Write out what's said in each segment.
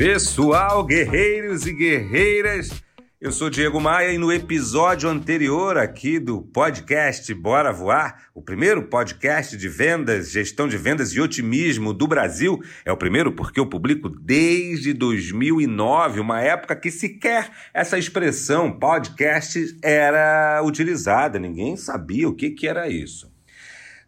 Pessoal, guerreiros e guerreiras, eu sou Diego Maia e no episódio anterior aqui do podcast Bora Voar, o primeiro podcast de vendas, gestão de vendas e otimismo do Brasil, é o primeiro porque eu publico desde 2009, uma época que sequer essa expressão podcast era utilizada, ninguém sabia o que, que era isso.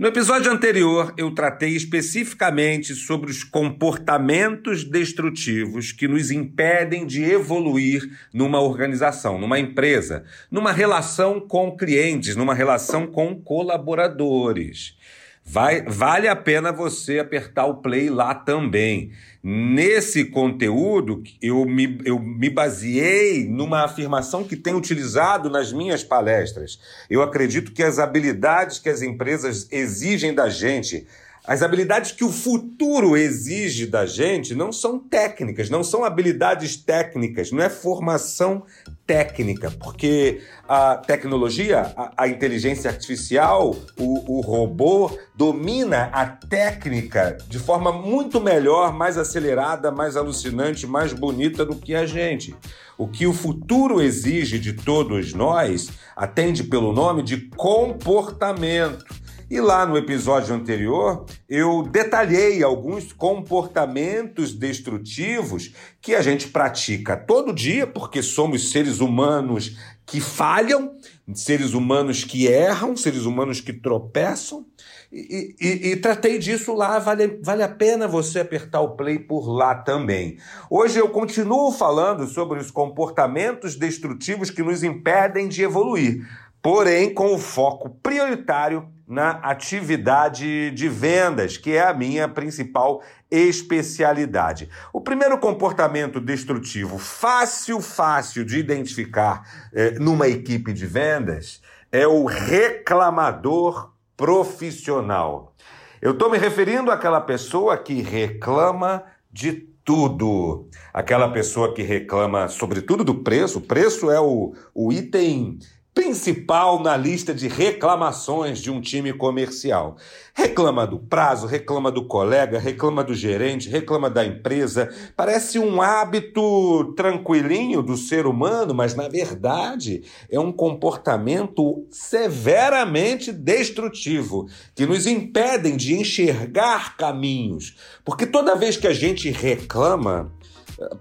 No episódio anterior, eu tratei especificamente sobre os comportamentos destrutivos que nos impedem de evoluir numa organização, numa empresa, numa relação com clientes, numa relação com colaboradores. Vai, vale a pena você apertar o play lá também. Nesse conteúdo, eu me, eu me baseei numa afirmação que tenho utilizado nas minhas palestras. Eu acredito que as habilidades que as empresas exigem da gente as habilidades que o futuro exige da gente não são técnicas, não são habilidades técnicas, não é formação técnica, porque a tecnologia, a, a inteligência artificial, o, o robô domina a técnica de forma muito melhor, mais acelerada, mais alucinante, mais bonita do que a gente. O que o futuro exige de todos nós atende pelo nome de comportamento. E lá no episódio anterior, eu detalhei alguns comportamentos destrutivos que a gente pratica todo dia, porque somos seres humanos que falham, seres humanos que erram, seres humanos que tropeçam. E, e, e, tratei disso lá, vale, vale a pena você apertar o play por lá também. Hoje eu continuo falando sobre os comportamentos destrutivos que nos impedem de evoluir, porém com o foco prioritário na atividade de vendas, que é a minha principal especialidade. O primeiro comportamento destrutivo, fácil, fácil de identificar eh, numa equipe de vendas, é o reclamador profissional. Eu estou me referindo àquela pessoa que reclama de tudo. Aquela pessoa que reclama, sobretudo, do preço. O preço é o, o item principal na lista de reclamações de um time comercial. Reclama do prazo, reclama do colega, reclama do gerente, reclama da empresa. Parece um hábito tranquilinho do ser humano, mas na verdade é um comportamento severamente destrutivo que nos impedem de enxergar caminhos. Porque toda vez que a gente reclama,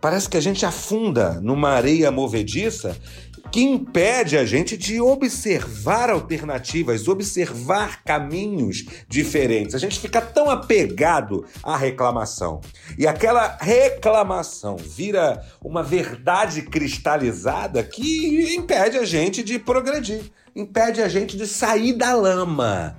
parece que a gente afunda numa areia movediça que impede a gente de observar alternativas, observar caminhos diferentes. A gente fica tão apegado à reclamação. E aquela reclamação vira uma verdade cristalizada que impede a gente de progredir, impede a gente de sair da lama.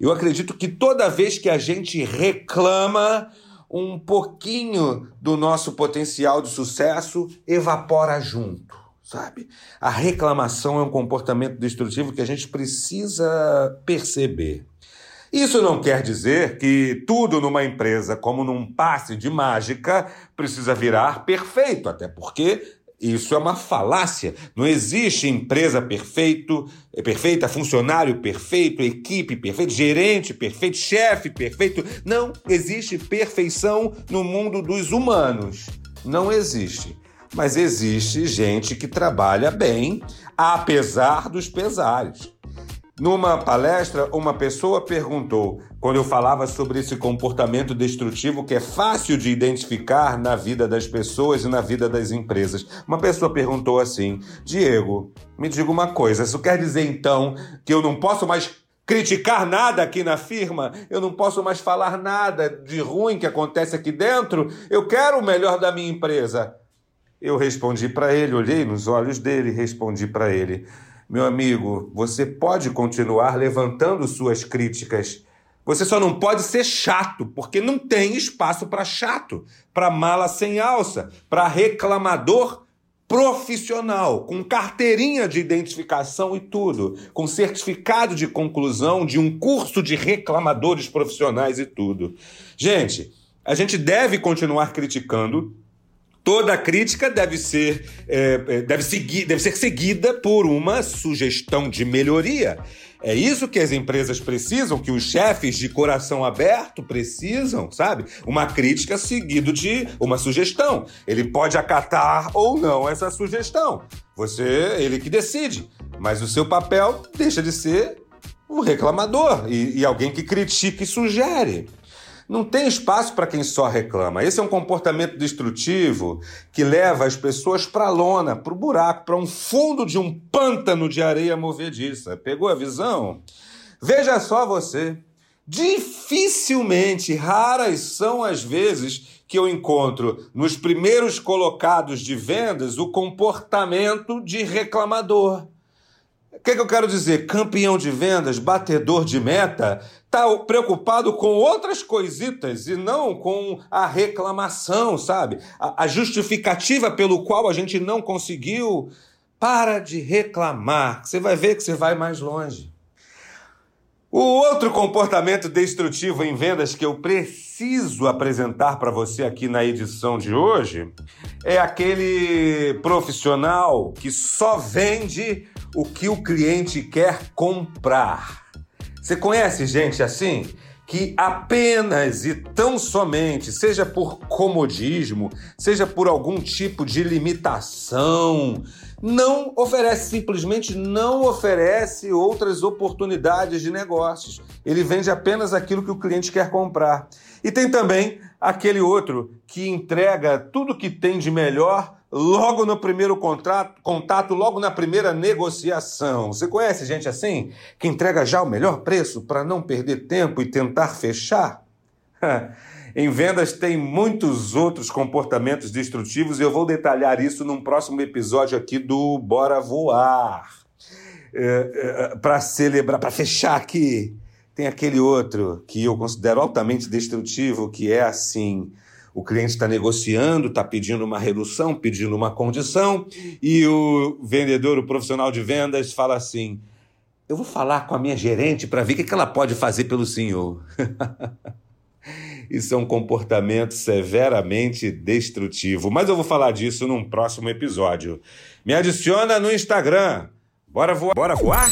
Eu acredito que toda vez que a gente reclama, um pouquinho do nosso potencial de sucesso evapora junto sabe? A reclamação é um comportamento destrutivo que a gente precisa perceber. Isso não quer dizer que tudo numa empresa, como num passe de mágica, precisa virar perfeito, até porque isso é uma falácia. Não existe empresa perfeito, perfeita, funcionário perfeito, equipe perfeita, gerente perfeito, chefe perfeito. Não existe perfeição no mundo dos humanos. Não existe. Mas existe gente que trabalha bem, apesar dos pesares. Numa palestra, uma pessoa perguntou, quando eu falava sobre esse comportamento destrutivo que é fácil de identificar na vida das pessoas e na vida das empresas. Uma pessoa perguntou assim: Diego, me diga uma coisa, isso quer dizer então que eu não posso mais criticar nada aqui na firma, eu não posso mais falar nada de ruim que acontece aqui dentro, eu quero o melhor da minha empresa. Eu respondi para ele, olhei nos olhos dele e respondi para ele: Meu amigo, você pode continuar levantando suas críticas. Você só não pode ser chato, porque não tem espaço para chato, para mala sem alça, para reclamador profissional, com carteirinha de identificação e tudo, com certificado de conclusão de um curso de reclamadores profissionais e tudo. Gente, a gente deve continuar criticando. Toda crítica deve ser, é, deve, seguir, deve ser seguida por uma sugestão de melhoria. É isso que as empresas precisam, que os chefes de coração aberto precisam, sabe? Uma crítica seguido de uma sugestão. Ele pode acatar ou não essa sugestão. Você, ele que decide. Mas o seu papel deixa de ser um reclamador e, e alguém que critica e sugere. Não tem espaço para quem só reclama. Esse é um comportamento destrutivo que leva as pessoas para a lona, para o buraco, para um fundo de um pântano de areia movediça. Pegou a visão? Veja só você. Dificilmente, raras são as vezes que eu encontro nos primeiros colocados de vendas o comportamento de reclamador. O que, que, eu quero dizer? Campeão de vendas, batedor de meta, está preocupado com outras coisitas e não com a reclamação, sabe? A, a justificativa pelo qual a gente não conseguiu. Para de reclamar, você vai ver que você vai mais longe. O outro comportamento destrutivo em vendas que eu preciso apresentar para você aqui na edição de hoje é aquele profissional que só vende o que o cliente quer comprar. Você conhece gente assim? Que apenas e tão somente, seja por comodismo, seja por algum tipo de limitação, não oferece, simplesmente não oferece outras oportunidades de negócios. Ele vende apenas aquilo que o cliente quer comprar. E tem também aquele outro que entrega tudo que tem de melhor logo no primeiro contrato, contato, logo na primeira negociação. Você conhece gente assim? Que entrega já o melhor preço para não perder tempo e tentar fechar? em vendas tem muitos outros comportamentos destrutivos e eu vou detalhar isso num próximo episódio aqui do Bora Voar. É, é, para celebrar, para fechar aqui, tem aquele outro que eu considero altamente destrutivo, que é assim o cliente está negociando, está pedindo uma redução, pedindo uma condição, e o vendedor, o profissional de vendas, fala assim: Eu vou falar com a minha gerente para ver o que ela pode fazer pelo senhor. Isso é um comportamento severamente destrutivo. Mas eu vou falar disso num próximo episódio. Me adiciona no Instagram. Bora voar? Bora voar?